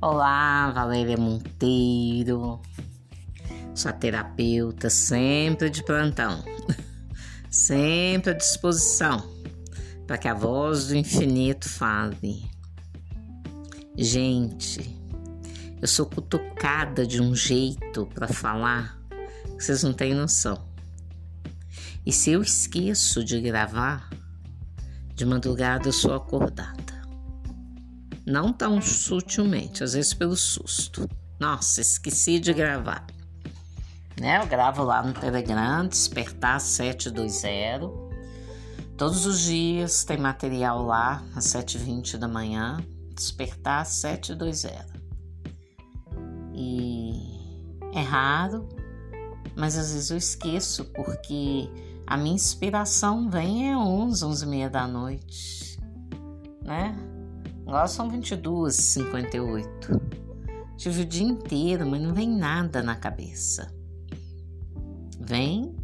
Olá, Valéria Monteiro, sua terapeuta, sempre de plantão, sempre à disposição para que a voz do infinito fale. Gente, eu sou cutucada de um jeito para falar que vocês não têm noção. E se eu esqueço de gravar, de madrugada eu sou acordada. Não tão sutilmente, às vezes pelo susto. Nossa, esqueci de gravar. Né? Eu gravo lá no Telegram, Despertar 720. Todos os dias tem material lá, às 7h20 da manhã. Despertar 720. E é raro, mas às vezes eu esqueço, porque a minha inspiração vem às 11, 11 e meia da noite, né? Agora são 22 58 Tive o dia inteiro, mas não vem nada na cabeça. Vem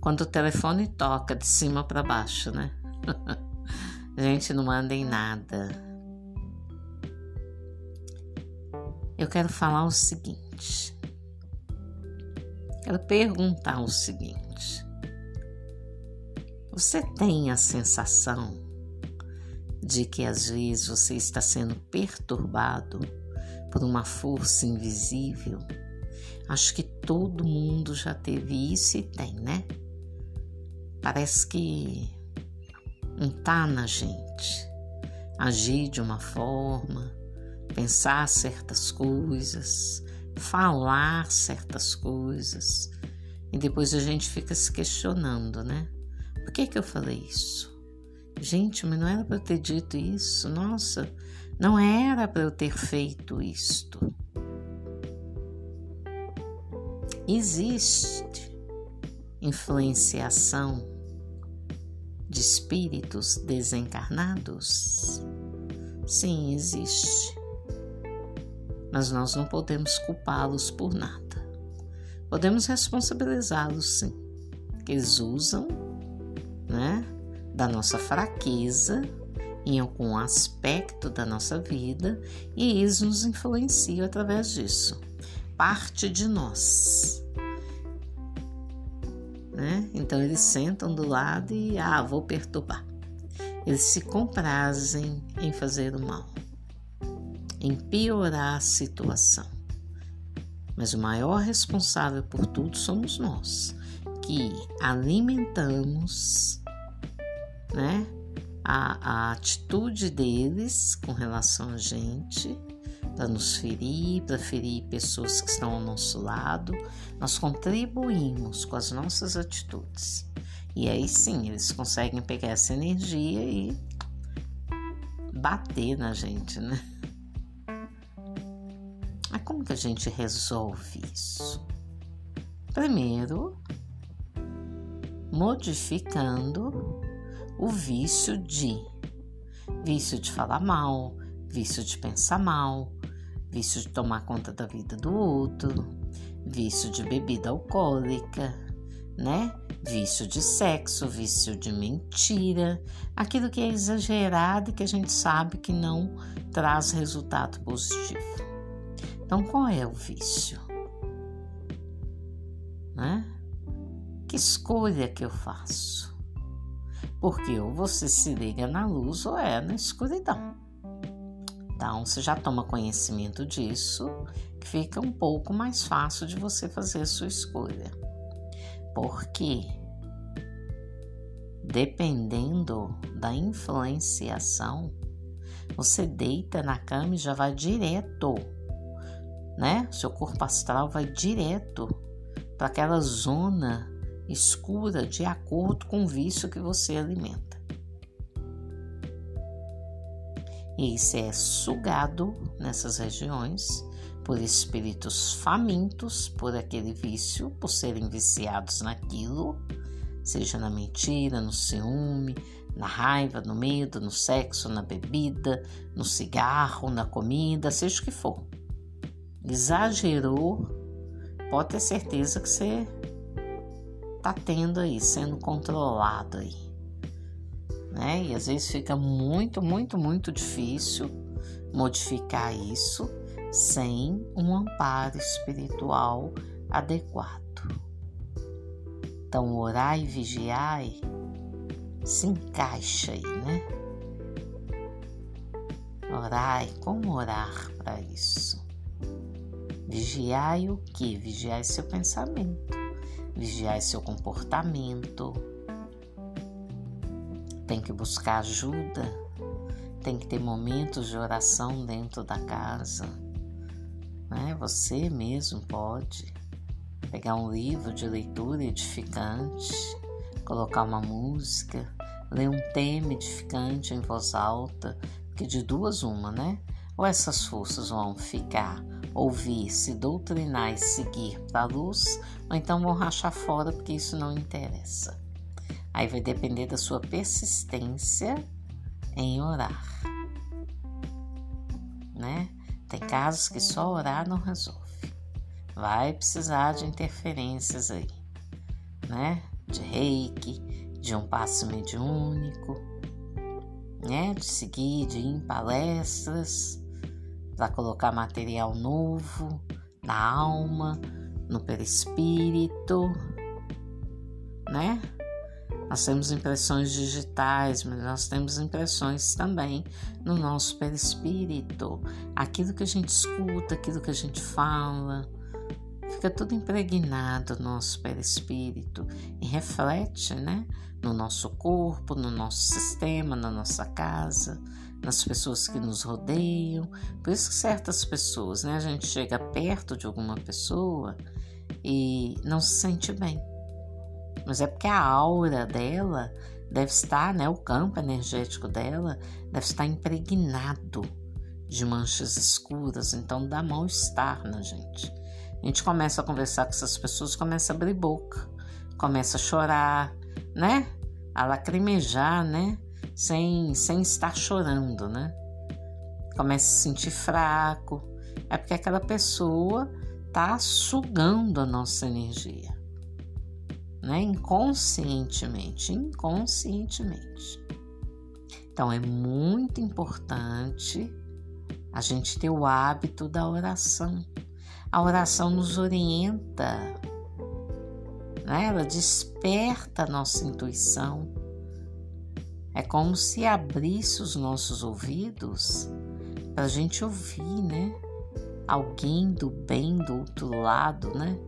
quando o telefone toca de cima para baixo, né? Gente não manda em nada. Eu quero falar o seguinte. Quero perguntar o seguinte. Você tem a sensação de que às vezes você está sendo perturbado por uma força invisível. Acho que todo mundo já teve isso e tem, né? Parece que não tá na gente agir de uma forma, pensar certas coisas, falar certas coisas e depois a gente fica se questionando, né? Por que que eu falei isso? Gente, mas não era para eu ter dito isso. Nossa, não era para eu ter feito isto. Existe influenciação de espíritos desencarnados? Sim, existe. Mas nós não podemos culpá-los por nada. Podemos responsabilizá-los, sim, que eles usam, né? Da nossa fraqueza em algum aspecto da nossa vida e eles nos influenciam através disso. Parte de nós. Né? Então eles sentam do lado e ah, vou perturbar. Eles se comprazem em fazer o mal, em piorar a situação. Mas o maior responsável por tudo somos nós, que alimentamos né? A, a atitude deles com relação a gente, para nos ferir, para ferir pessoas que estão ao nosso lado, nós contribuímos com as nossas atitudes. E aí sim, eles conseguem pegar essa energia e bater na gente, né? Mas como que a gente resolve isso? Primeiro, modificando o vício de vício de falar mal, vício de pensar mal, vício de tomar conta da vida do outro, vício de bebida alcoólica, né? Vício de sexo, vício de mentira, aquilo que é exagerado e que a gente sabe que não traz resultado positivo. Então, qual é o vício? Né? Que escolha que eu faço? Porque ou você se liga na luz ou é na escuridão. Então, você já toma conhecimento disso, fica um pouco mais fácil de você fazer a sua escolha. Porque dependendo da influenciação, você deita na cama e já vai direto, né? Seu corpo astral vai direto para aquela zona escura de acordo com o vício que você alimenta. E isso é sugado nessas regiões por espíritos famintos por aquele vício, por serem viciados naquilo, seja na mentira, no ciúme, na raiva, no medo, no sexo, na bebida, no cigarro, na comida, seja o que for. Exagerou, pode ter certeza que você tá tendo aí, sendo controlado aí. Né? E às vezes fica muito, muito, muito difícil modificar isso, sem um amparo espiritual adequado. Então, orar e vigiar se encaixa aí, né? Orai, como orar para isso? Vigiai o que? Vigiai seu pensamento, vigiai seu comportamento. Tem que buscar ajuda, tem que ter momentos de oração dentro da casa. Né? Você mesmo pode pegar um livro de leitura edificante, colocar uma música, ler um tema edificante em voz alta, que de duas uma, né? Ou essas forças vão ficar, ouvir, se doutrinar e seguir para a luz, ou então vão rachar fora porque isso não interessa. Aí vai depender da sua persistência em orar, né? Tem casos que só orar não resolve. Vai precisar de interferências aí, né? De reiki, de um passo mediúnico, né? De seguir, de ir em palestras para colocar material novo na alma, no perispírito, né? Nós temos impressões digitais, mas nós temos impressões também no nosso perispírito. Aquilo que a gente escuta, aquilo que a gente fala, fica tudo impregnado no nosso perispírito e reflete, né? No nosso corpo, no nosso sistema, na nossa casa, nas pessoas que nos rodeiam. Por isso que certas pessoas, né? A gente chega perto de alguma pessoa e não se sente bem mas é porque a aura dela deve estar, né, o campo energético dela deve estar impregnado de manchas escuras, então dá mal-estar na gente. A gente começa a conversar com essas pessoas, começa a abrir boca, começa a chorar, né? A lacrimejar, né? Sem, sem estar chorando, né? Começa a se sentir fraco. É porque aquela pessoa tá sugando a nossa energia né? Inconscientemente, inconscientemente. Então é muito importante a gente ter o hábito da oração. A oração nos orienta, né? ela desperta a nossa intuição. É como se abrisse os nossos ouvidos para a gente ouvir, né? Alguém do bem do outro lado, né?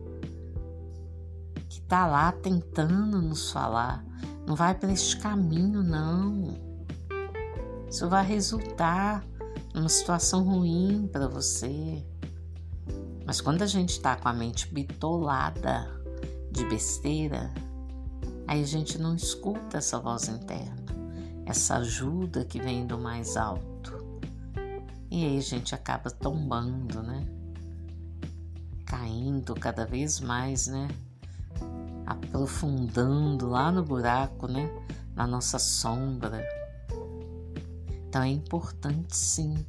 está lá tentando nos falar. Não vai para este caminho, não. Isso vai resultar numa situação ruim para você. Mas quando a gente está com a mente bitolada de besteira, aí a gente não escuta essa voz interna, essa ajuda que vem do mais alto. E aí a gente acaba tombando, né? Caindo cada vez mais, né? aprofundando lá no buraco, né? Na nossa sombra. Então é importante sim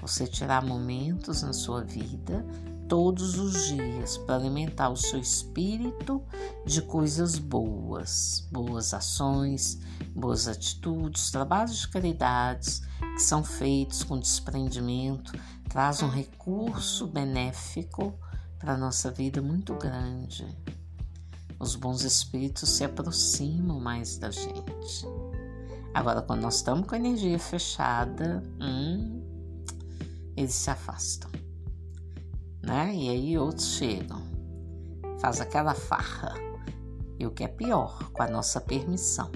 você tirar momentos na sua vida todos os dias para alimentar o seu espírito de coisas boas, boas ações, boas atitudes, trabalhos de caridades que são feitos com desprendimento, traz um recurso benéfico para a nossa vida muito grande os bons espíritos se aproximam mais da gente. Agora, quando nós estamos com a energia fechada, hum, eles se afastam, né? E aí outros chegam, faz aquela farra. E o que é pior, com a nossa permissão.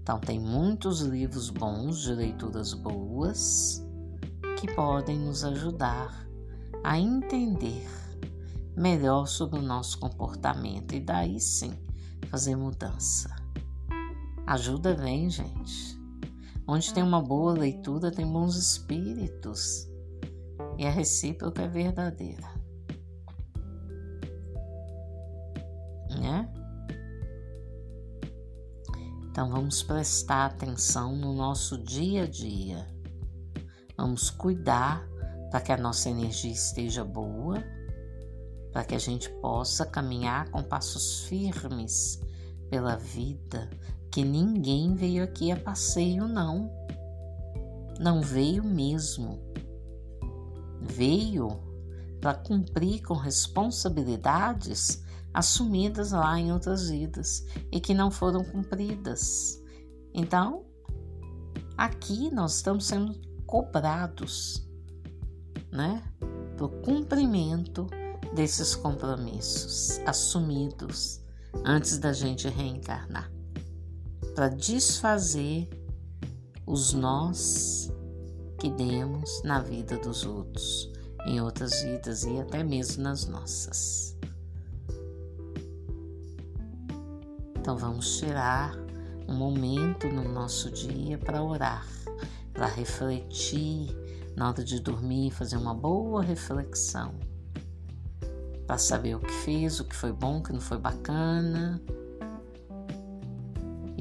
Então, tem muitos livros bons, de leituras boas, que podem nos ajudar a entender melhor sobre o nosso comportamento e daí sim fazer mudança. Ajuda vem, gente. Onde tem uma boa leitura, tem bons espíritos. E a recíproca é verdadeira. Né? Então vamos prestar atenção no nosso dia a dia. Vamos cuidar para que a nossa energia esteja boa para que a gente possa caminhar com passos firmes pela vida, que ninguém veio aqui a passeio, não. não veio mesmo. Veio para cumprir com responsabilidades assumidas lá em outras vidas e que não foram cumpridas. Então, aqui nós estamos sendo cobrados, né, para o cumprimento desses compromissos assumidos antes da gente reencarnar, para desfazer os nós que demos na vida dos outros, em outras vidas e até mesmo nas nossas. Então vamos tirar um momento no nosso dia para orar, para refletir, na hora de dormir, fazer uma boa reflexão, para saber o que fez, o que foi bom, o que não foi bacana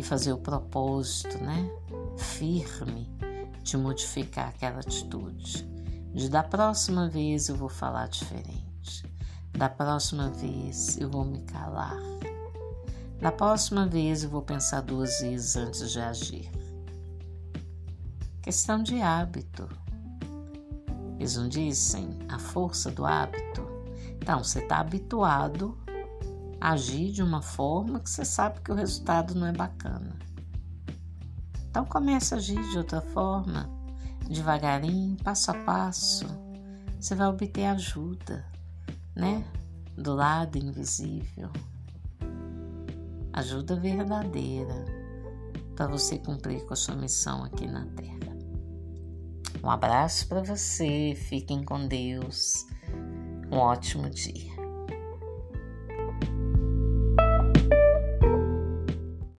e fazer o propósito, né? Firme de modificar aquela atitude. De da próxima vez eu vou falar diferente. Da próxima vez eu vou me calar. Da próxima vez eu vou pensar duas vezes antes de agir. Questão de hábito. Eles não dizem a força do hábito. Então, você está habituado agir de uma forma que você sabe que o resultado não é bacana. Então, comece a agir de outra forma, devagarinho, passo a passo. Você vai obter ajuda, né? Do lado invisível. Ajuda verdadeira para você cumprir com a sua missão aqui na Terra. Um abraço para você, fiquem com Deus. Um ótimo dia.